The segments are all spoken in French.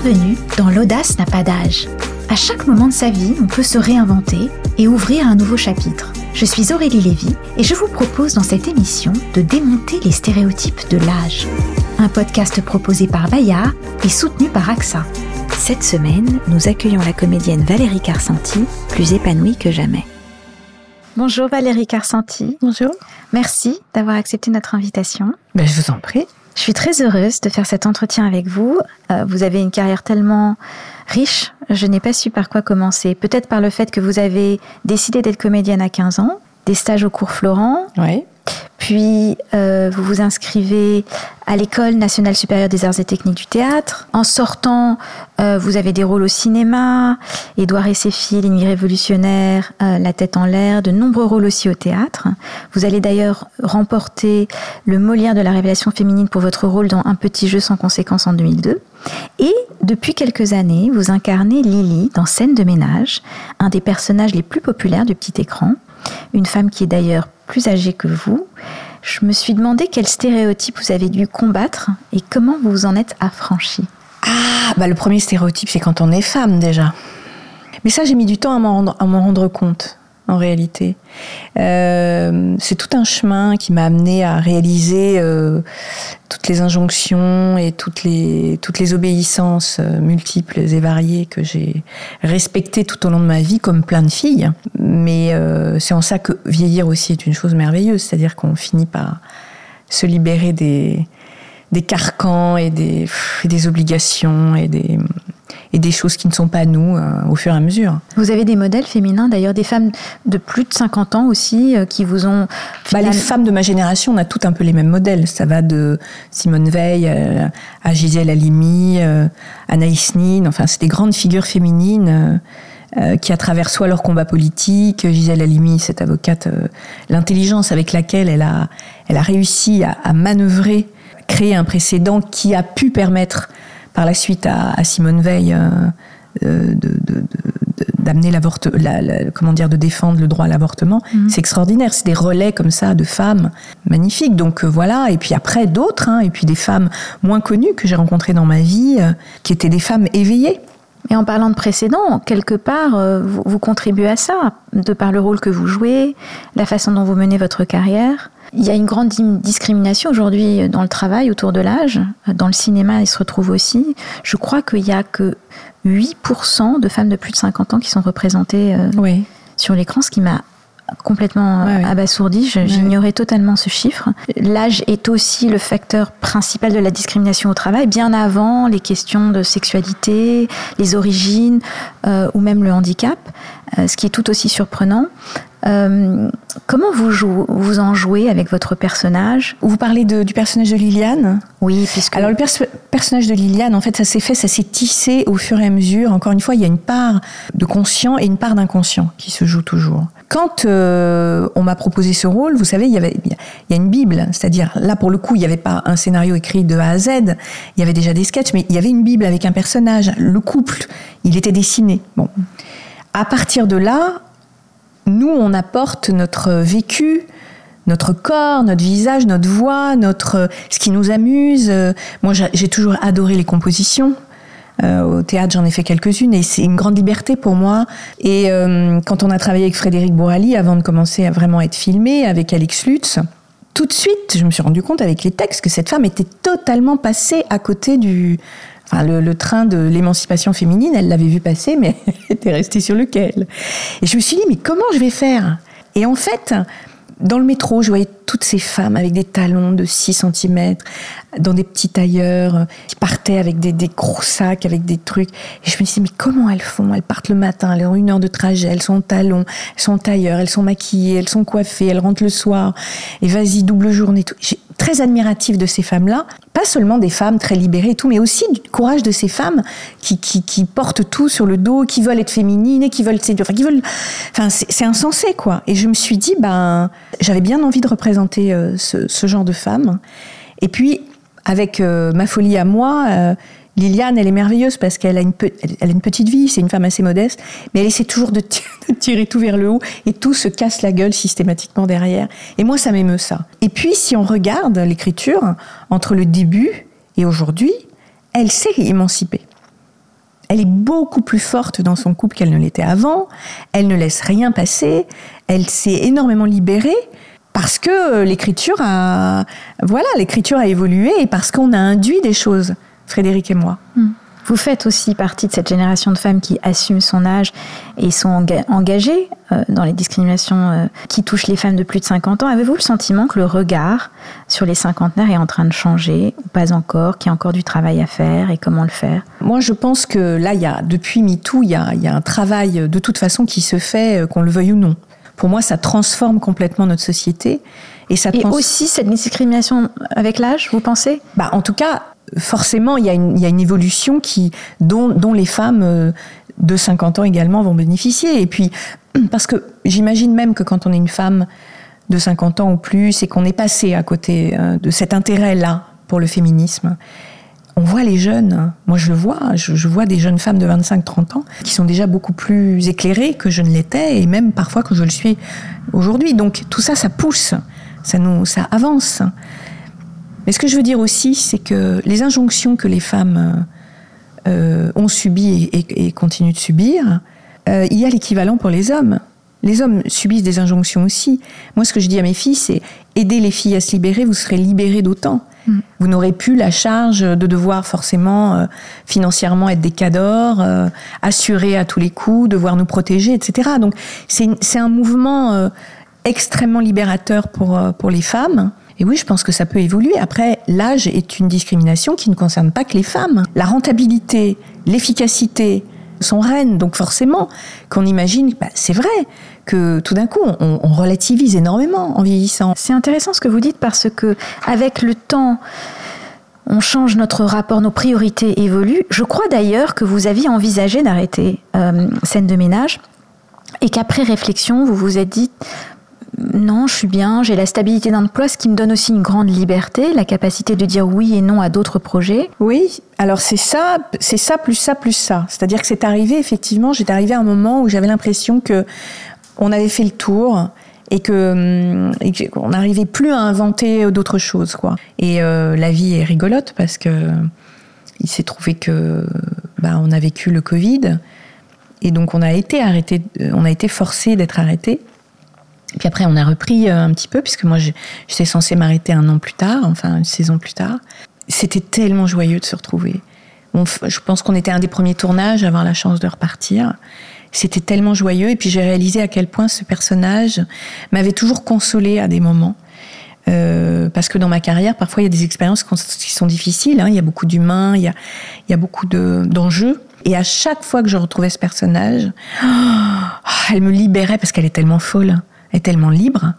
Bienvenue dans L'audace n'a pas d'âge. À chaque moment de sa vie, on peut se réinventer et ouvrir un nouveau chapitre. Je suis Aurélie Lévy et je vous propose dans cette émission de démonter les stéréotypes de l'âge. Un podcast proposé par Bayard et soutenu par AXA. Cette semaine, nous accueillons la comédienne Valérie Carsanti, plus épanouie que jamais. Bonjour Valérie Carsanti. Bonjour. Merci d'avoir accepté notre invitation. Ben, je vous en prie. Je suis très heureuse de faire cet entretien avec vous. Euh, vous avez une carrière tellement riche, je n'ai pas su par quoi commencer. Peut-être par le fait que vous avez décidé d'être comédienne à 15 ans, des stages au cours Florent. Oui. Puis euh, vous vous inscrivez à l'École nationale supérieure des arts et techniques du théâtre. En sortant, euh, vous avez des rôles au cinéma, Édouard et ses filles, Ligne révolutionnaire, euh, La tête en l'air, de nombreux rôles aussi au théâtre. Vous allez d'ailleurs remporter le Molière de la révélation féminine pour votre rôle dans Un petit jeu sans conséquence en 2002. Et depuis quelques années, vous incarnez Lily dans Scène de ménage, un des personnages les plus populaires du petit écran. Une femme qui est d'ailleurs plus âgée que vous, je me suis demandé quel stéréotype vous avez dû combattre et comment vous vous en êtes affranchi. Ah, bah le premier stéréotype, c'est quand on est femme déjà. Mais ça, j'ai mis du temps à m'en rendre compte en réalité. Euh, c'est tout un chemin qui m'a amené à réaliser euh, toutes les injonctions et toutes les, toutes les obéissances euh, multiples et variées que j'ai respectées tout au long de ma vie, comme plein de filles. Mais c'est en ça que vieillir aussi est une chose merveilleuse, c'est-à-dire qu'on finit par se libérer des, des carcans et des, des obligations et des, et des choses qui ne sont pas nous euh, au fur et à mesure. Vous avez des modèles féminins, d'ailleurs des femmes de plus de 50 ans aussi euh, qui vous ont... Bah, les femmes de ma génération, on a toutes un peu les mêmes modèles. Ça va de Simone Veil euh, à Gisèle Halimi, Anaïs Nin, enfin c'est des grandes figures féminines. qui à travers soit leur combat politique, Gisèle Halimi, cette avocate, l'intelligence avec laquelle elle a, elle a réussi à, à manœuvrer, créer un précédent qui a pu permettre par la suite à, Simone Veil euh, euh, d'amener l'avortement, comment dire, de défendre le droit à l'avortement. Mhm. C'est extraordinaire. C'est des relais comme ça de femmes magnifiques. Donc euh, voilà. Et puis après d'autres, hein, et puis des femmes moins connues que j'ai rencontrées dans ma vie, qui étaient des femmes éveillées. Et en parlant de précédent, quelque part, vous, vous, contribuez à ça, de par le rôle que vous jouez, la façon dont vous menez votre carrière. Il y a une grande discrimination aujourd'hui dans le travail autour de l'âge. Dans le cinéma, il se retrouve aussi. Je crois qu'il n'y a que 8% de femmes de plus de 50 ans qui sont représentées euh, sur l'écran, ce qui m'a complètement euh, abasourdi. J'ignorais totalement ce chiffre. L'âge est aussi le facteur principal de la discrimination au travail, bien avant les questions de sexualité, les origines euh, ou même le handicap, ce qui est tout aussi surprenant. Euh, comment vous, vous en jouez avec votre personnage? Vous parlez du personnage de Liliane? Oui, puisque... Alors le personnage de Liliane, en fait, ça s'est fait, ça s'est tissé au fur et à mesure. Encore une fois, il y a une part de conscient et une part d'inconscient qui se joue toujours. Quand euh, on m'a proposé ce rôle, vous savez, il y avait il y a une bible, c'est-à-dire là pour le coup, il n'y avait pas un scénario écrit de A à Z, il y avait déjà des sketchs, mais il y avait une bible avec un personnage, le couple, il était dessiné. Bon, à partir de là, nous, on apporte notre vécu, notre corps, notre visage, notre voix, notre ce qui nous amuse. Moi, j'ai toujours adoré les compositions. Euh, au théâtre, j'en ai fait quelques-unes et c'est une grande liberté pour moi. Et euh, quand on a travaillé avec Frédéric Bourali, avant de commencer à vraiment être filmé, avec Alex Lutz, tout de suite, je me suis rendu compte avec les textes que cette femme était totalement passée à côté du, Le, train de l'émancipation féminine, elle l'avait vu passer, mais elle était restée sur lequel. Et je me suis dit, mais comment je vais faire? Et en fait, dans le métro, je voyais toutes ces femmes avec des talons de 6 cm, dans des petits tailleurs, qui partaient avec des, gros sacs, avec des trucs. Et je me disais, mais comment elles font? Elles partent le matin, elles ont une heure de trajet, elles sont en talons, elles sont tailleurs, elles sont maquillées, elles sont coiffées, elles rentrent le soir. Et vas-y, double journée. Tout. Très admirative de ces femmes-là. Pas seulement des femmes très libérées et tout, mais aussi du courage de ces femmes qui, qui, qui portent tout sur le dos, qui veulent être féminines et qui veulent. Enfin, c'est insensé, quoi. Et je me suis dit, ben, j'avais bien envie de représenter euh, ce, genre de femme. Et puis, avec euh, ma folie à moi, euh, Liliane, elle est merveilleuse parce qu'elle a une, petite vie, c'est une femme assez modeste, mais elle essaie toujours de, tirer tout vers le haut et tout se casse la gueule systématiquement derrière. Et moi, ça m'émeut ça. Et puis, si on regarde l'écriture, entre le début et aujourd'hui, elle s'est émancipée. elle est beaucoup plus forte dans son couple qu'elle ne l'était avant. Elle ne laisse rien passer. Elle s'est énormément libérée parce que l'écriture a, voilà, l'écriture a évolué et parce qu'on a induit des choses, Frédéric et moi. Hmm. Vous faites aussi partie de cette génération de femmes qui assument son âge et sont engagées euh, dans les discriminations euh, qui touchent les femmes de plus de 50 ans. Avez-vous le sentiment que le regard sur les cinquantenaires est en train de changer ou pas encore, qu'il y a encore du travail à faire et comment le faire? Moi, je pense que là, il y a, depuis MeToo, il y a, il y a un travail de toute façon qui se fait, euh, qu'on le veuille ou non. Pour moi, ça transforme complètement notre société. Et, ça et aussi cette discrimination avec l'âge, vous pensez? Bah, En tout cas, forcément, il y, a une, évolution qui, dont, les femmes euh, de 50 ans également vont bénéficier. Et puis, parce que j'imagine même que quand on est une femme de 50 ans ou plus et qu'on est passé à côté euh, de cet intérêt-là pour le féminisme, on voit les jeunes, moi je le vois, je, vois des jeunes femmes de 25-30 ans qui sont déjà beaucoup plus éclairées que je ne l'étais et même parfois que je le suis aujourd'hui. Donc tout ça, ça pousse, ça nous, ça avance. Mais ce que je veux dire aussi, c'est que les injonctions que les femmes euh, ont subies et, continuent de subir, euh, il y a l'équivalent pour les hommes. Les hommes subissent des injonctions aussi. Moi, ce que je dis à mes filles, c'est aider les filles à se libérer, vous serez libérées d'autant. Mm. Vous n'aurez plus la charge de devoir forcément euh, financièrement être des cadors, assurer à tous les coups, devoir nous protéger, etc. Donc c'est un mouvement extrêmement libérateur pour, pour les femmes. Et oui, je pense que ça peut évoluer. Après, l'âge est une discrimination qui ne concerne pas que les femmes. La rentabilité, l'efficacité sont reines. Donc forcément, qu'on imagine, bah, c'est vrai que tout d'un coup, on, relativise énormément en vieillissant. C'est intéressant ce que vous dites parce que avec le temps, on change notre rapport, nos priorités évoluent. Je crois d'ailleurs que vous aviez envisagé d'arrêter euh, scène de ménage et qu'après réflexion, vous vous êtes dit, non, je suis bien, j'ai la stabilité d'emploi, ce qui me donne aussi une grande liberté, la capacité de dire oui et non à d'autres projets. Oui, alors c'est ça, c'est ça plus ça plus ça. C'est-à-dire que c'est arrivé effectivement, j'étais arrivé à un moment où j'avais l'impression que on avait fait le tour et que hum, on n'arrivait plus à inventer d'autres choses quoi. Et euh, la vie est rigolote parce que il s'est trouvé que bah, on a vécu le Covid et donc on a été arrêté, on a été forcé d'être arrêté. Puis après, on a repris euh, un petit peu, puisque moi, j'étais censée m'arrêter un an plus tard, enfin une saison plus tard. C'était tellement joyeux de se retrouver. je pense qu'on était un des premiers tournages à avoir la chance de repartir. C'était tellement joyeux. Et puis j'ai réalisé à quel point ce personnage m'avait toujours consolé à des moments. Euh, parce que dans ma carrière, parfois, il y a des expériences qui sont difficiles. Hein. Il y a beaucoup d'humains, il il y a beaucoup d'enjeux. et à chaque fois que je retrouvais ce personnage, oh, elle me libérait parce qu'elle est tellement folle est tellement libre.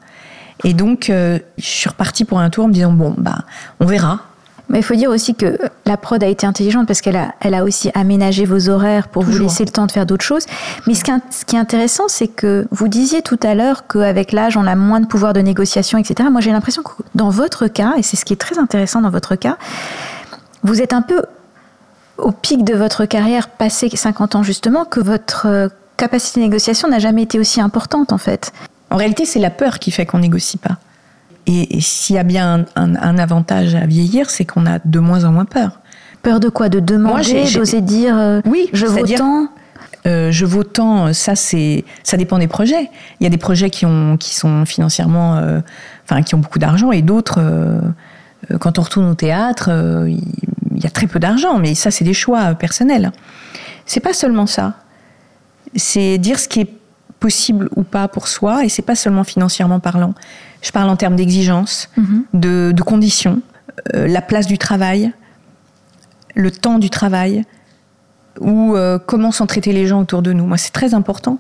Et donc, euh, je suis repartie pour un tour en me disant, bon, bah, on verra. Mais il faut dire aussi que la prod a été intelligente parce qu'elle a, elle a aussi aménagé vos horaires pour vous laisser le temps de faire d'autres choses. Mais ce qui, ce qui est intéressant, c'est que vous disiez tout à l'heure qu'avec l'âge, on a moins de pouvoir de négociation, etc. Moi, j'ai l'impression que dans votre cas, et c'est ce qui est très intéressant dans votre cas, vous êtes un peu au pic de votre carrière, passé 50 ans justement, que votre euh, capacité de négociation n'a jamais été aussi importante en fait. En réalité, c'est la peur qui fait qu'on négocie pas. Et, s'il y a bien un, avantage à vieillir, c'est qu'on a de moins en moins peur. Peur de quoi? De demander, d'oser dire euh, oui, je vaux tant? Euh, je vaux tant, ça c'est, ça dépend des projets. Il y a des projets qui ont, qui sont financièrement, euh, enfin qui ont beaucoup d'argent, et d'autres, quand on retourne au théâtre, il y a très peu d'argent, mais ça c'est des choix personnels. C'est pas seulement ça. C'est dire ce qui est possible ou pas pour soi, et c'est pas seulement financièrement parlant. Je parle en termes d'exigence, mhm. de, conditions, euh, la place du travail, le temps du travail, ou euh, comment sont traités les gens autour de nous. Moi, c'est très important.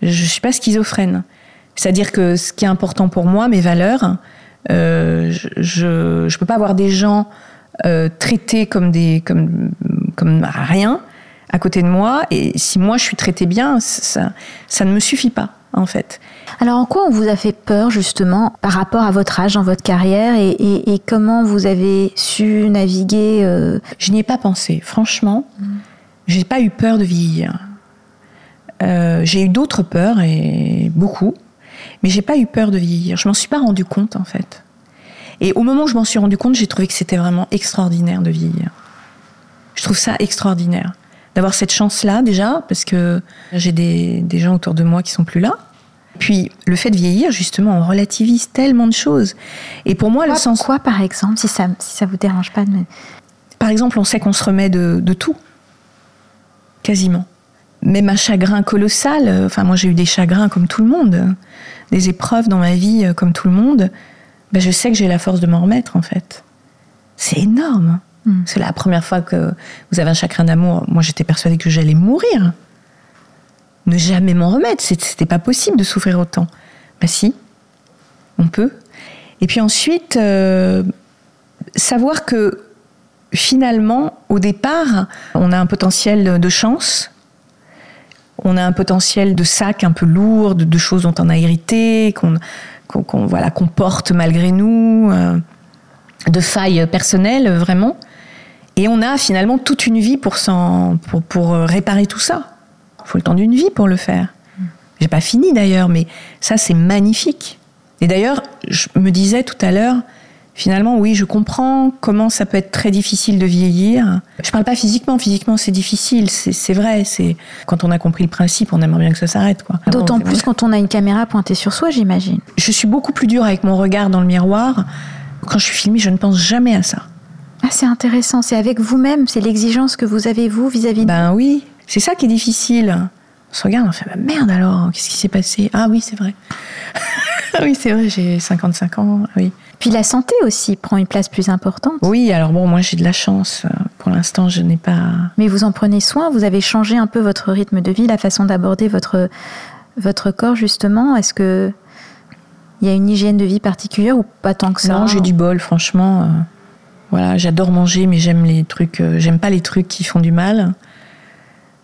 Je ne suis pas schizophrène. C'est-à-dire que ce qui est important pour moi, mes valeurs, euh, je ne peux pas avoir des gens traités comme, des, comme, comme rien, à côté de moi. Et si moi je suis traitée bien, ça, ça ne me suffit pas, en fait. Alors en quoi on vous a fait peur justement par rapport à votre âge dans votre carrière et, comment vous avez su naviguer euh? Je n'y ai pas pensé, franchement. je mm. J'ai pas eu peur de vieillir. Euh, j'ai eu d'autres peurs et beaucoup, mais j'ai pas eu peur de vieillir. Je m'en suis pas rendu compte en fait. Et au moment où je m'en suis rendu compte, j'ai trouvé que c'était vraiment extraordinaire de vieillir. Je trouve ça extraordinaire d'avoir cette chance-là déjà, parce que j'ai des, des gens autour de moi qui sont plus là. Puis le fait de vieillir, justement, on relativise tellement de choses. Et pour moi, Quoi, le sens. quoi, par exemple, si ça, si ça vous dérange pas de me... Par exemple, on sait qu'on se remet de, de tout. Quasiment. Même un chagrin colossal. euh, Enfin, moi, j'ai eu des chagrins comme tout le monde. Des épreuves dans ma vie euh, comme tout le monde. Ben, je sais que j'ai la force de m'en remettre, en fait. C'est énorme. Mm. C'est la première fois que vous avez un chagrin d'amour. Moi, j'étais persuadée que j'allais mourir. Ne jamais m'en remettre. C'était pas possible de souffrir autant. Ben si, on peut. Et puis ensuite, euh, savoir que finalement, au départ, on a un potentiel de chance. On a un potentiel de sac un peu lourd, de, choses dont on a hérité, qu'on- voilà, qu'on porte malgré nous, euh, de failles personnelles, vraiment. Et on a finalement toute une vie pour, pour, pour euh, réparer tout ça. Il faut le temps d'une vie pour le faire. J'ai pas fini d'ailleurs, mais ça c'est magnifique. Et d'ailleurs, je me disais tout à l'heure, finalement, oui, je comprends comment ça peut être très difficile de vieillir. Je parle pas physiquement, physiquement c'est difficile, c'est vrai. C'est quand on a compris le principe, on aimerait bien que ça s'arrête, quoi. D'autant Bon, plus quand on a une caméra pointée sur soi, j'imagine. Je suis beaucoup plus dure avec mon regard dans le miroir. Quand je suis filmée, je ne pense jamais à ça. Ah, c'est intéressant, c'est avec vous-même, c'est l'exigence que vous avez, vous, vis-à-vis de Ben oui, c'est ça qui est difficile. On se regarde, on fait bah merde alors, qu'est-ce qui s'est passé? Ah oui, c'est vrai. ah oui, c'est vrai, j'ai 55 ans, oui. Puis la santé aussi prend une place plus importante. Oui, alors bon, moi j'ai de la chance. Pour l'instant, je n'ai pas. Mais vous en prenez soin, vous avez changé un peu votre rythme de vie, la façon d'aborder votre, votre corps, justement. Est-ce que il y a une hygiène de vie particulière ou pas tant que ça? Non, j'ai du bol, franchement. Voilà, j'adore manger, mais j'aime les trucs. euh, j'aime pas les trucs qui font du mal.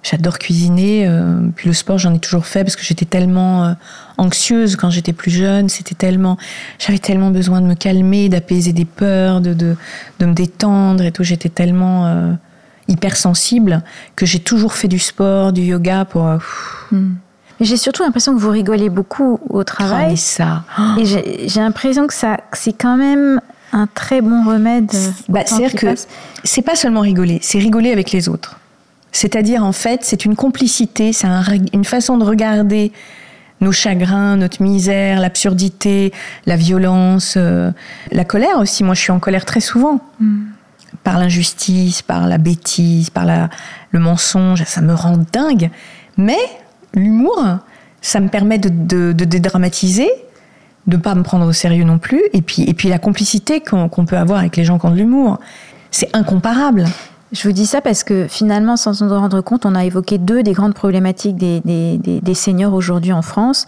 J'adore cuisiner. euh, puis le sport, j'en ai toujours fait parce que j'étais tellement euh, anxieuse quand j'étais plus jeune. C'était tellement, j'avais tellement besoin de me calmer, d'apaiser des peurs, de, de, de me détendre et tout. J'étais tellement hypersensible que j'ai toujours fait du sport, du yoga pour. Hmm. J'ai surtout l'impression que vous rigolez beaucoup au oh, mais travail. ça. Et j'ai l'impression que ça, que c'est quand même un très bon remède. Bah, C'est-à-dire que c'est pas seulement rigoler, c'est rigoler avec les autres. C'est-à-dire, en fait, c'est une complicité, c'est un une façon de regarder nos chagrins, notre misère, l'absurdité, la violence, euh, la colère aussi. Moi, je suis en colère très souvent. Hmm. Par l'injustice, par la bêtise, par la- le mensonge. Ça me rend dingue. Mais l'humour, ça me permet de, de- de dédramatiser, de pas me prendre au sérieux non plus. Et puis, et puis la complicité qu'on peut avoir avec les gens qui ont de l'humour, c'est incomparable. Je vous dis ça parce que finalement, sans s'en rendre compte, on a évoqué deux des grandes problématiques des, des- des- seniors aujourd'hui en France,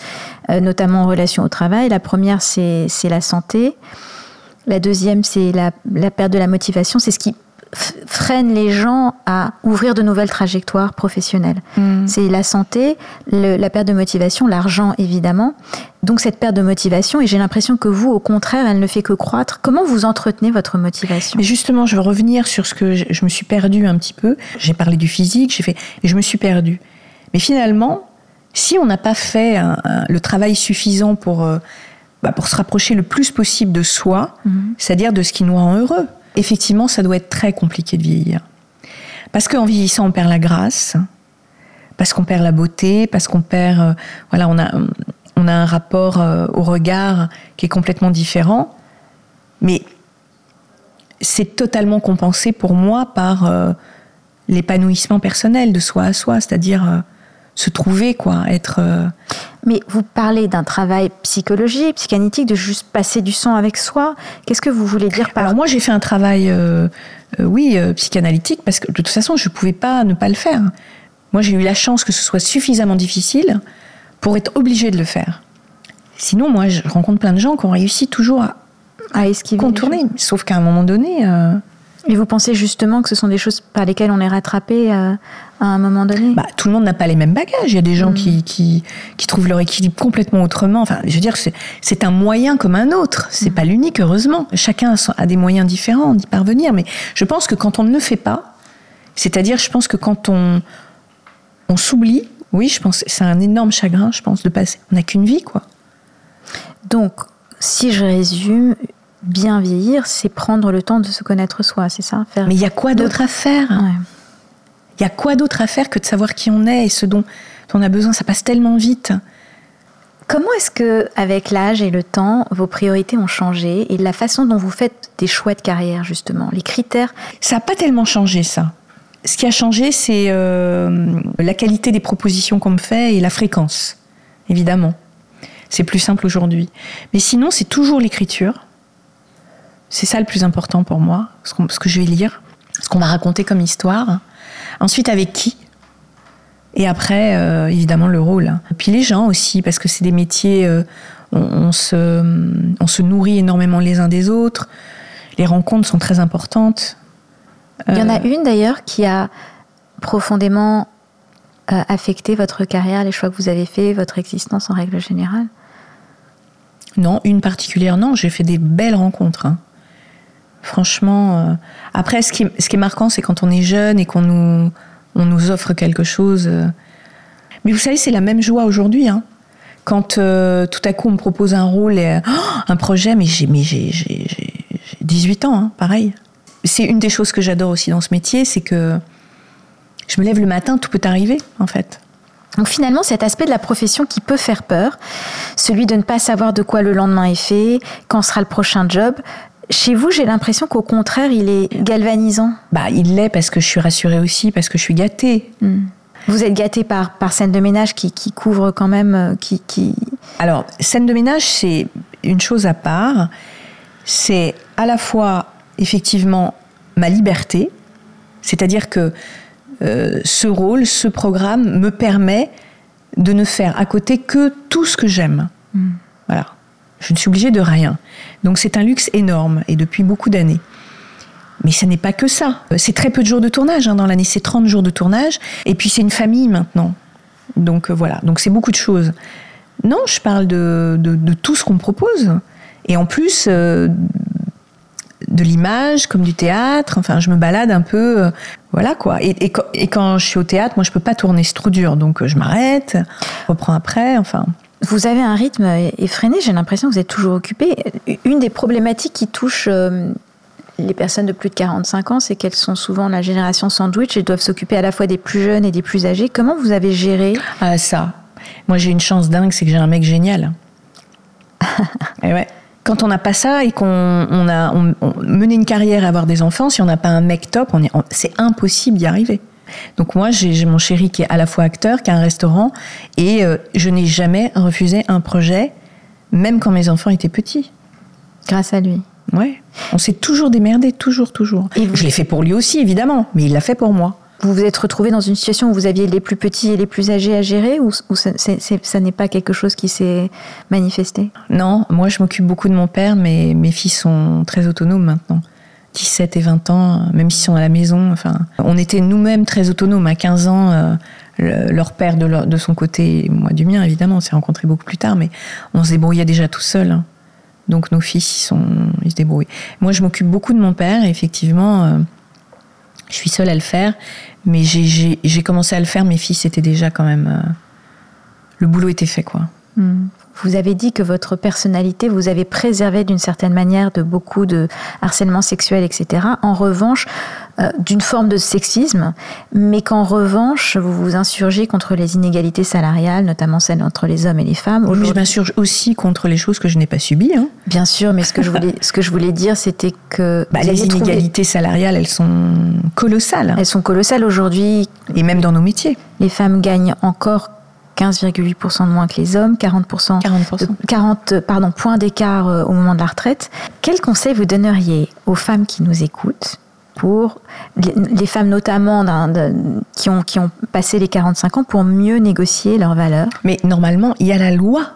euh, notamment en relation au travail. La première, c'est la santé. La deuxième, c'est la, la perte de la motivation. C'est ce qui freine les gens à ouvrir de nouvelles trajectoires professionnelles. C'est la santé, le- la perte de motivation, l'argent évidemment. Donc cette perte de motivation, et j'ai l'impression que vous, au contraire, elle ne fait que croître. Comment vous entretenez votre motivation? Mais justement, je veux revenir sur ce que je, je me suis perdue un petit peu. J'ai parlé du physique, j'ai fait, et je me suis perdue. Mais finalement, si on n'a pas fait un- un- le travail suffisant pour, euh, bah, pour se rapprocher le plus possible de soi, Mhm. c'est-à-dire de ce qui nous rend heureux, effectivement, ça doit être très compliqué de vieillir. Parce qu'en vieillissant, on perd la grâce, parce qu'on perd la beauté, parce qu'on perd, euh, voilà, on a, on a un rapport euh, au regard qui est complètement différent. Mais c'est totalement compensé pour moi par euh, l'épanouissement personnel de soi à soi, c'est-à-dire se trouver, quoi, être. euh, Mais vous parlez d'un travail psychologique, psychanalytique, de juste passer du sang avec soi. Qu'est-ce que vous voulez dire par Alors moi, j'ai fait un travail, euh, euh, oui, euh, psychanalytique, parce que de toute façon, je ne pouvais pas ne pas le faire. Moi, j'ai eu la chance que ce soit suffisamment difficile pour être obligée de le faire. Sinon, moi, je rencontre plein de gens qui ont réussi toujours à à esquiver les contourner. Sauf qu'à un moment donné, Et vous pensez justement que ce sont des choses par lesquelles on est rattrapé euh, à un moment donné? Bah, tout le monde n'a pas les mêmes bagages. Il y a des gens qui, qui, qui trouvent leur équilibre complètement autrement. Enfin, je veux dire, c'est, c'est un moyen comme un autre. C'est pas l'unique, heureusement. Chacun a des moyens différents d'y parvenir. Mais je pense que quand on ne le fait pas, c'est-à-dire, je pense que quand on, on s'oublie, oui, je pense, c'est un énorme chagrin, je pense, de passer. On n'a qu'une vie, quoi. Donc, si je résume, bien vieillir, c'est prendre le temps de se connaître soi, c'est ça Faire... Mais il y a quoi d'autre à faire? Ouais. Il y a quoi d'autre à faire que de savoir qui on est et ce dont on a besoin? Ça passe tellement vite. Comment est-ce que, avec l'âge et le temps, vos priorités ont changé et la façon dont vous faites des choix de carrière, justement, les critères? Ça n'a pas tellement changé, ça. Ce qui a changé, c'est euh, la qualité des propositions qu'on me fait et la fréquence, évidemment. C'est plus simple aujourd'hui. Mais sinon, c'est toujours l'écriture. C'est ça le plus important pour moi, ce, que je vais lire, ce qu'on m'a raconté comme histoire. Ensuite, avec qui? Et après, euh, évidemment, le rôle. Puis les gens aussi, parce que c'est des métiers, euh, on, se, on se nourrit énormément les uns des autres. Les rencontres sont très importantes. Il y en a euh, une d'ailleurs qui a profondément affecté votre carrière, les choix que vous avez faits, votre existence en règle générale? Non, une particulière, non. J'ai fait des belles rencontres. Hein. Franchement. Après, ce qui, ce qui est marquant, c'est quand on est jeune et qu'on nous on nous offre quelque chose. Euh. Mais vous savez, c'est la même joie aujourd'hui. Hein. Quand euh, tout à coup on me propose un rôle, et, oh, un projet, mais j'ai, 18 ans, hein, pareil. C'est une des choses que j'adore aussi dans ce métier, c'est que je me lève le matin, tout peut arriver, en fait. Donc finalement, cet aspect de la profession qui peut faire peur, celui de ne pas savoir de quoi le lendemain est fait, quand sera le prochain job, chez vous, j'ai l'impression qu'au contraire, il est galvanisant. Bah, il l'est parce que je suis rassurée aussi, parce que je suis gâtée. Hmm. Vous êtes gâtée par, par scène de ménage qui, couvre quand même. Euh, qui, qui... Alors, scène de ménage, c'est une chose à part. C'est à la fois, effectivement, ma liberté, c'est-à-dire que euh, ce rôle, ce programme me permet de ne faire à côté que tout ce que j'aime. Hmm. Voilà. Je ne suis obligée de rien. Donc c'est un luxe énorme et depuis beaucoup d'années. Mais ce n'est pas que ça. C'est très peu de jours de tournage hein, dans l'année, c'est 30 jours de tournage. Et puis c'est une famille maintenant. Donc euh, voilà, donc c'est beaucoup de choses. Non, je parle de, tout ce qu'on me propose. Et en plus, euh, de l'image comme du théâtre. Enfin, je me balade un peu. Euh, voilà quoi. Et, quand je suis au théâtre, moi je peux pas tourner, c'est trop dur. Donc je m'arrête, reprends après. Enfin. Vous avez un rythme effréné, j'ai l'impression que vous êtes toujours occupé. Une des problématiques qui touche euh, les personnes de plus de 45 ans, c'est qu'elles sont souvent la génération sandwich et doivent s'occuper à la fois des plus jeunes et des plus âgés. Comment vous avez géré ah, Ça, moi j'ai une chance dingue, c'est que j'ai un mec génial. et ouais. Quand on n'a pas ça et qu'on a mené une carrière à avoir des enfants, si on n'a pas un mec top, c'est impossible d'y arriver. Donc moi, j'ai mon chéri qui est à la fois acteur, qui a un restaurant, et euh, je n'ai jamais refusé un projet, même quand mes enfants étaient petits. Grâce à lui. Ouais. On s'est toujours démerdé, toujours, toujours. Et Je l'ai fait pour lui aussi, évidemment, mais il l'a fait pour moi. Vous vous êtes retrouvé dans une situation où vous aviez les plus petits et les plus âgés à gérer, ou, ça n'est pas quelque chose qui s'est manifesté? Non, moi je m'occupe beaucoup de mon père, mais mes filles sont très autonomes maintenant. 17 et 20 ans, même s'ils sont à la maison. Enfin, on était nous-mêmes très autonomes. À 15 ans, euh, leur père de, son côté, moi du mien évidemment, on s'est rencontrés beaucoup plus tard, mais on se débrouillait déjà tout seul. Hein. Donc nos fils, ils, sont, ils se débrouillent. Moi, je m'occupe beaucoup de mon père, effectivement, euh, je suis seule à le faire, mais j'ai commencé à le faire, mes fils étaient déjà quand même... Euh, le boulot était fait, quoi. Hmm. Vous avez dit que votre personnalité vous avez préservé d'une certaine manière de beaucoup de harcèlement sexuel, etc. En revanche, euh, d'une forme de sexisme, mais qu'en revanche, vous vous insurgez contre les inégalités salariales, notamment celles entre les hommes et les femmes. Oui, je m'insurge aussi contre les choses que je n'ai pas subies. Hein. Bien sûr, mais ce que je voulais, ce que je voulais dire, c'était que... Bah, les inégalités salariales, elles sont colossales. Elles sont colossales aujourd'hui. Et même dans nos métiers. Les femmes gagnent encore 15,8% de moins que les hommes, 40%, 40%. pardon, points d'écart euh, au moment de la retraite. Quel conseil vous donneriez aux femmes qui nous écoutent pour les, femmes notamment qui, ont, qui ont passé les 45 ans pour mieux négocier leurs valeurs? Mais normalement, il y a la loi.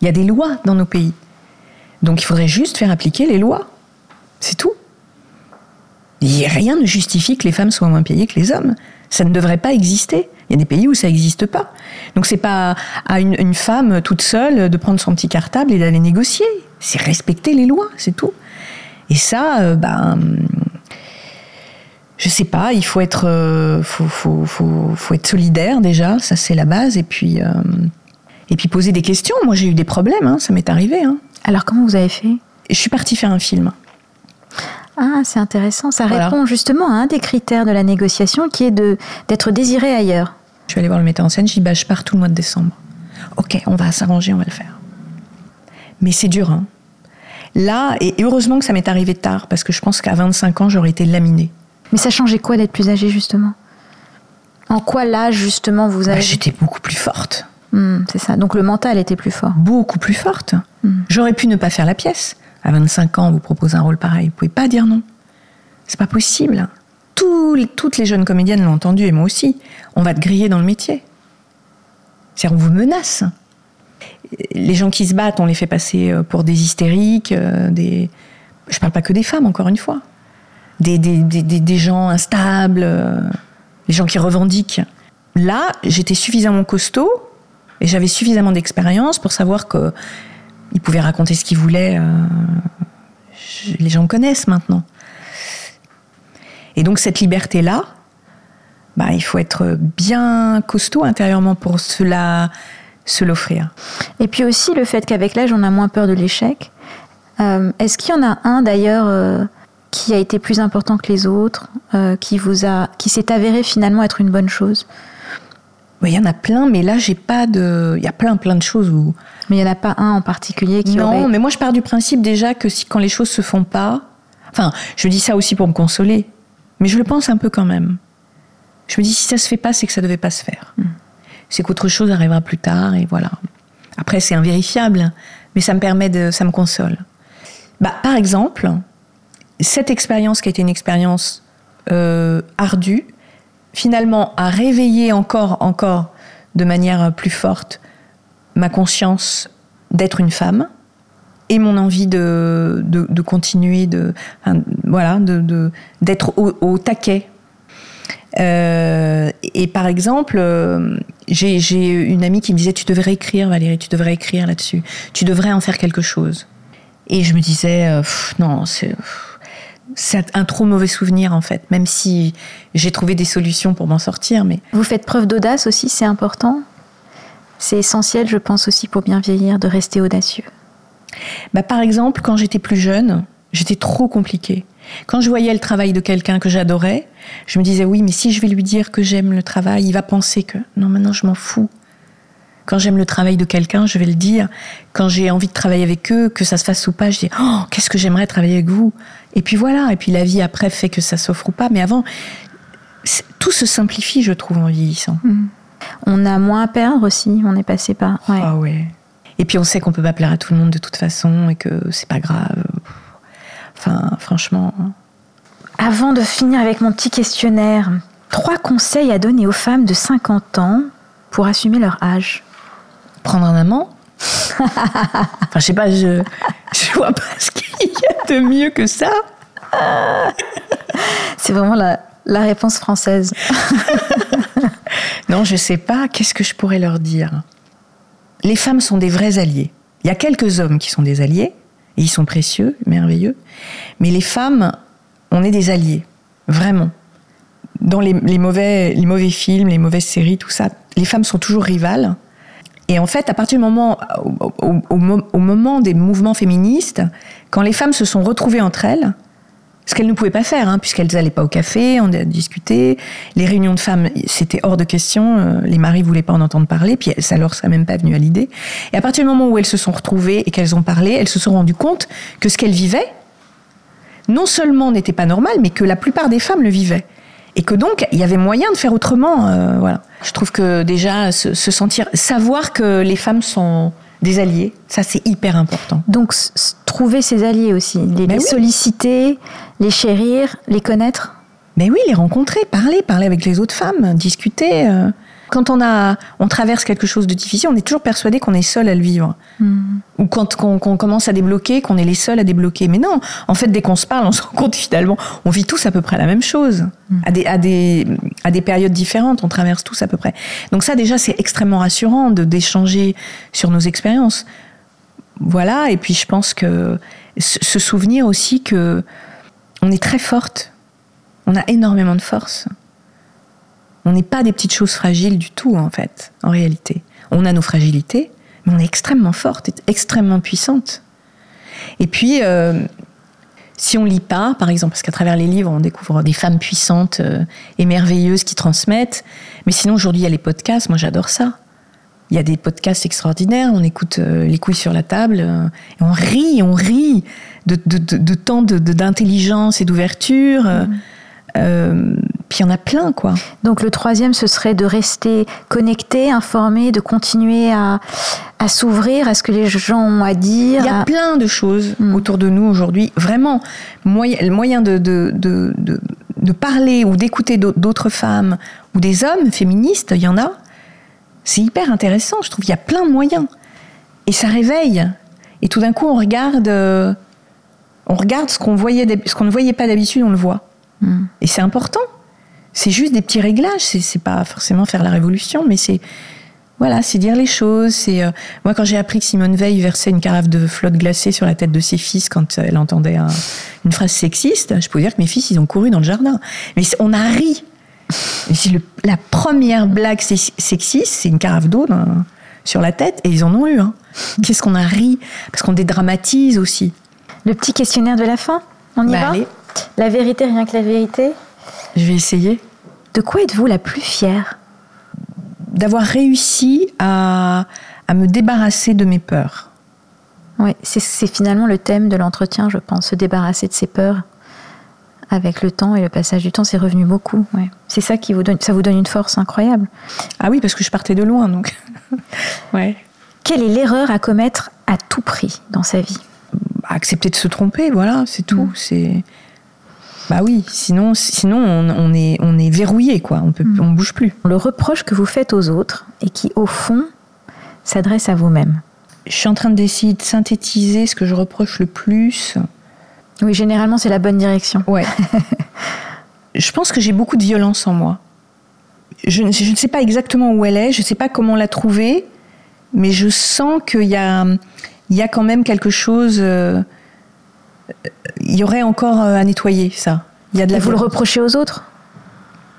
Il y a des lois dans nos pays. Donc il faudrait juste faire appliquer les lois. C'est tout. Rien ne justifie que les femmes soient moins payées que les hommes. Ça ne devrait pas exister. Il y a des pays où ça n'existe pas. Donc c'est pas à une, femme toute seule de prendre son petit cartable et d'aller négocier. C'est respecter les lois, c'est tout. Et ça, euh, ben, je sais pas. Il faut être, euh, faut, faut, faut, faut, être solidaire déjà. Ça c'est la base. Et puis, euh, et puis poser des questions. Moi j'ai eu des problèmes. Hein, ça m'est arrivé. Hein. Alors comment vous avez fait? Je suis partie faire un film. Ah, c'est intéressant. Ça Voilà. répond justement à un des critères de la négociation qui est de d'être désiré ailleurs. Je suis allée voir le metteur en scène, je dis bah, je pars tout le mois de décembre. Ok, on va s'arranger, on va le faire. Mais c'est dur, hein. Là, et heureusement que ça m'est arrivé tard, parce que je pense qu'à 25 ans, j'aurais été laminée. Mais ça changeait quoi d'être plus âgé justement? En quoi l'âge justement vous Bah, avez J'étais beaucoup plus forte. Hmm, C'est ça. Donc le mental était plus fort. Beaucoup plus forte. Hmm. J'aurais pu ne pas faire la pièce. À 25 ans, vous propose un rôle pareil. Vous pouvez pas dire non. C'est pas possible. Toutes les jeunes comédiennes l'ont entendu, et moi aussi. On va te griller dans le métier. C'est-à-dire, on vous menace. Les gens qui se battent, on les fait passer euh, pour des hystériques, euh, des... Je parle pas que des femmes, encore une fois. Des, des, des, des- des gens instables, euh, les gens qui revendiquent. Là, j'étais suffisamment costaud et j'avais suffisamment d'expérience pour savoir que ils pouvaient raconter ce qu'ils voulaient. euh, les gens me connaissent maintenant. Et donc cette liberté-là, bah, il faut être bien costaud intérieurement pour cela, se l'offrir. Et puis aussi le fait qu'avec l'âge, on a moins peur de l'échec. Euh, Est-ce qu'il y en a un d'ailleurs euh, qui a été plus important que les autres, qui vous a, qui s'est avéré finalement être une bonne chose? Il y en a plein, mais là, j'ai pas de. Il y a plein, plein de choses où. Mais il n'y en a pas un en particulier qui non, aurait... mais moi, je pars du principe déjà que si, quand les choses se font pas. Enfin, je dis ça aussi pour me consoler, mais je le pense un peu quand même. Je me dis, si ça se fait pas, c'est que ça devait pas se faire. C'est qu'autre chose arrivera plus tard, et voilà. Après, c'est invérifiable, mais ça me permet de. Ça me console. Bah, par exemple, cette expérience qui a été une expérience euh, ardue, finalement, a réveillé encore, encore de manière plus forte ma conscience d'être une femme et mon envie de, de, continuer de enfin, voilà de d'être au, taquet. Euh, et par exemple euh, j'ai une amie qui me disait tu devrais écrire Valérie tu devrais écrire là-dessus. Tu devrais en faire quelque chose. Et je me disais euh, non c'est c'est un trop mauvais souvenir en fait même si j'ai trouvé des solutions pour m'en sortir mais Vous faites preuve d'audace aussi, c'est important. C'est essentiel, je pense aussi, pour bien vieillir, de rester audacieux. Bah, par exemple, quand j'étais plus jeune, j'étais trop compliquée. Quand je voyais le travail de quelqu'un que j'adorais, je me disais oui, mais si je vais lui dire que j'aime le travail, il va penser que non, maintenant je m'en fous. Quand j'aime le travail de quelqu'un, je vais le dire. Quand j'ai envie de travailler avec eux, que ça se fasse ou pas, je dis oh, qu'est-ce que j'aimerais travailler avec vous? Et puis voilà. Et puis la vie après fait que ça s'offre ou pas. Mais avant, tout se simplifie, je trouve, en vieillissant. On a moins à perdre aussi, on est passé par... ouais. Ah ouais. Et puis on sait qu'on peut pas plaire à tout le monde de toute façon et que c'est pas grave. Enfin, franchement. Avant de finir avec mon petit questionnaire, trois conseils à donner aux femmes de 50 ans pour assumer leur âge. Prendre un amant. enfin, je sais pas, je, je vois pas ce qu'il y a de mieux que ça. C'est vraiment la, la réponse française. Non, je sais pas, qu'est-ce que je pourrais leur dire? Les femmes sont des vrais alliés. Il y a quelques hommes qui sont des alliés, et ils sont précieux, merveilleux, mais les femmes, on est des alliés, vraiment. Dans les, les mauvais, les mauvais films, les mauvaises séries, tout ça, les femmes sont toujours rivales. Et en fait, à partir du moment, au, au- au mo- au moment des mouvements féministes, quand les femmes se sont retrouvées entre elles, ce qu'elles ne pouvaient pas faire, hein, puisqu'elles n'allaient pas au café, on a discuté. Les réunions de femmes, c'était hors de question. euh, les maris voulaient pas en entendre parler, puis ça leur serait même pas venu à l'idée. Et à partir du moment où elles se sont retrouvées et qu'elles ont parlé, elles se sont rendues compte que ce qu'elles vivaient, non seulement n'était pas normal, mais que la plupart des femmes le vivaient. Et que donc, il y avait moyen de faire autrement. euh, voilà. Je trouve que déjà, se, se sentir, savoir que les femmes sont des alliés, ça c'est hyper important. Donc, trouver ses alliés aussi, les, Ben les oui. solliciter, les chérir, les connaître. Mais oui, les rencontrer, parler, parler avec les autres femmes, discuter. euh. Quand on a, on traverse quelque chose de difficile, on est toujours persuadé qu'on est seul à le vivre. Ou quand qu'on commence à débloquer, qu'on est les seuls à débloquer. Mais non, en fait, dès qu'on se parle, on se rend compte finalement, on vit tous à peu près la même chose, à, des, à, des, à des périodes différentes, on traverse tous à peu près. Donc ça, déjà, c'est extrêmement rassurant de d'échanger sur nos expériences. Voilà, et puis je pense que se souvenir aussi que on est très forte, on a énormément de force. On n'est pas des petites choses fragiles du tout, en fait, en réalité. On a nos fragilités, mais on est extrêmement forte, extrêmement puissante. Et puis, euh, si on lit pas, par exemple, parce qu'à travers les livres, on découvre des femmes puissantes euh, et merveilleuses qui transmettent. Mais sinon, aujourd'hui, il y a les podcasts. Moi, j'adore ça. Il y a des podcasts extraordinaires. On écoute euh, les couilles sur la table. et on rit, on rit de, de, de, de temps de- de- d'intelligence et d'ouverture. euh, puis il y en a plein, quoi. Donc le troisième, ce serait de rester connecté, informé, de continuer à, à s'ouvrir à ce que les gens ont à dire. Il y a à- plein de choses Mm. autour de nous aujourd'hui. Vraiment, moyen, le moyen de, de, de, de, de parler ou d'écouter d'au- d'autres femmes ou des hommes féministes, il y en a. C'est hyper intéressant, je trouve. Il y a plein de moyens. Et ça réveille. Et tout d'un coup, on regarde, euh, on regarde ce qu'on voyait, d'hab- ce qu'on ne voyait pas d'habitude, on le voit. Mm. Et c'est important. C'est juste des petits réglages. C'est, pas forcément faire la révolution, mais c'est voilà, c'est dire les choses. C'est euh, moi quand j'ai appris que Simone Veil versait une carafe de flotte glacée sur la tête de ses fils quand elle entendait un- une phrase sexiste, je pouvais dire que mes fils ils ont couru dans le jardin. Mais on a ri. Le- la première blague sex- sexiste, c'est une carafe d'eau sur la tête, et ils en ont eu. hein. Qu'est-ce qu'on a ri? Parce qu'on dédramatise aussi. Le petit questionnaire de la fin, on y Bah, va? allez, La vérité, rien que la vérité? Je vais essayer. De quoi êtes-vous la plus fière? D'avoir réussi à, à me débarrasser de mes peurs. Oui, c'est, finalement le thème de l'entretien, je pense, se débarrasser de ses peurs. Avec le temps et le passage du temps, c'est revenu beaucoup. ouais. C'est ça qui vous donne, ça vous donne une force incroyable. Ah oui, parce que je partais de loin, donc. ouais. Quelle est l'erreur à commettre à tout prix dans sa vie? Accepter de se tromper, voilà, c'est tout. Mm. C'est. Bah oui, sinon, sinon on, on est, on est verrouillé, quoi. On peut, Mm. on bouge plus. Le reproche que vous faites aux autres et qui, au fond, s'adresse à vous-même. Je suis en train d'essayer de synthétiser ce que je reproche le plus. Oui, généralement, c'est la bonne direction. Ouais. je pense que j'ai beaucoup de violence en moi. Je, ne- je ne sais pas exactement où elle est, je ne sais pas comment la trouver, mais je sens qu'il y a, il y a quand même quelque chose. euh, il y aurait encore euh, à nettoyer, ça. Il y a de Et la vous le reprochez aux autres?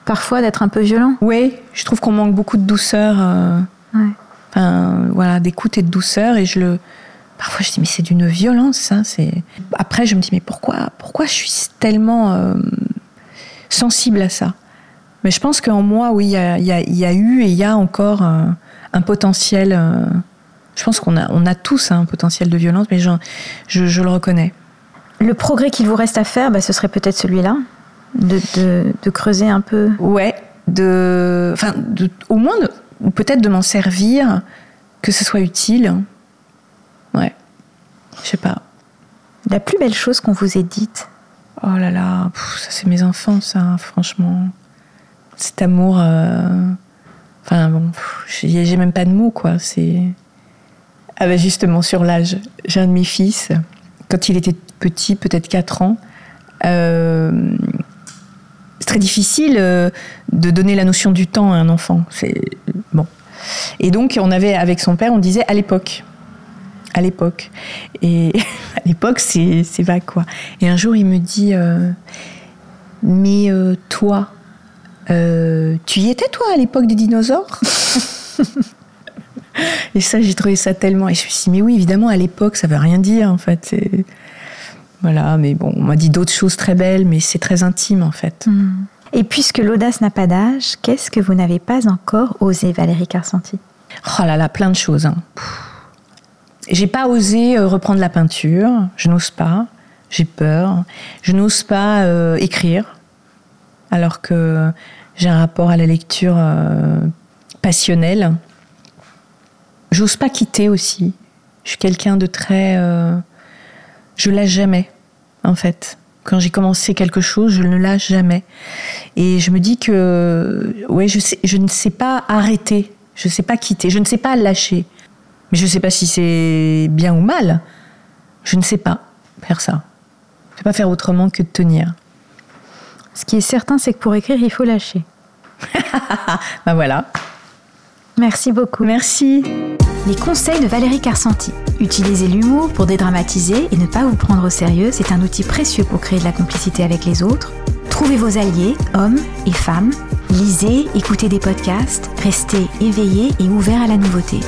Parfois d'être un peu violent? Oui, je trouve qu'on manque beaucoup de douceur. euh, Ouais. enfin, voilà, d'écoute et de douceur. Et je le. Parfois, je dis, mais c'est d'une violence, ça. C'est... Après, je me dis, mais pourquoi, pourquoi je suis tellement euh, sensible à ça? Mais je pense qu'en moi, oui, il y a, il y a- il y a eu et il y a encore euh, un potentiel. je pense qu'on a, on a tous un potentiel de violence, mais je le reconnais. Le progrès qu'il vous reste à faire, bah, ce serait peut-être celui-là, de, de- de creuser un peu. Ouais, de, enfin, de- au moins, peut-être de m'en servir, que ce soit utile. Ouais, je sais pas. La plus belle chose qu'on vous ait dite. Oh là là, pff, ça c'est mes enfants, ça, franchement. Cet amour. euh, Enfin bon, j'ai même pas de mots, quoi. C'est. Ah bah justement, sur l'âge, j'ai un de mes fils, quand il était petit, peut-être 4 ans, euh, c'est très difficile euh, de donner la notion du temps à un enfant. C'est. Bon. Et donc, on avait, avec son père, on disait à l'époque. À l'époque. Et à l'époque, c'est vague, quoi. Et un jour, il me dit euh, Mais toi, tu y étais, toi, à l'époque des dinosaures? Et ça, j'ai trouvé ça tellement. Et je me suis dit Mais oui, évidemment, à l'époque, ça veut rien dire, en fait. Voilà, mais bon, on m'a dit d'autres choses très belles, mais c'est très intime, en fait. Et puisque l'audace n'a pas d'âge, qu'est-ce que vous n'avez pas encore osé, Valérie Carcenti Oh là là, plein de choses. hein. J'ai pas osé euh, reprendre la peinture, je n'ose pas, j'ai peur. Je n'ose pas euh, écrire, alors que j'ai un rapport à la lecture euh, passionnel. J'ose pas quitter aussi. Je suis quelqu'un de très. euh, je lâche jamais, en fait. Quand j'ai commencé quelque chose, je ne lâche jamais. Et je me dis que, ouais, je, sais, je ne sais pas arrêter, je ne sais pas quitter, je ne sais pas lâcher. Mais je ne sais pas si c'est bien ou mal. Je ne sais pas faire ça. Je ne sais pas faire autrement que de tenir. Ce qui est certain, c'est que pour écrire, il faut lâcher. Ben voilà. Merci beaucoup. Merci. Les conseils de Valérie Carcenti. Utilisez l'humour pour dédramatiser et ne pas vous prendre au sérieux, c'est un outil précieux pour créer de la complicité avec les autres. Trouvez vos alliés, hommes et femmes. Lisez, écoutez des podcasts, restez éveillés et ouverts à la nouveauté.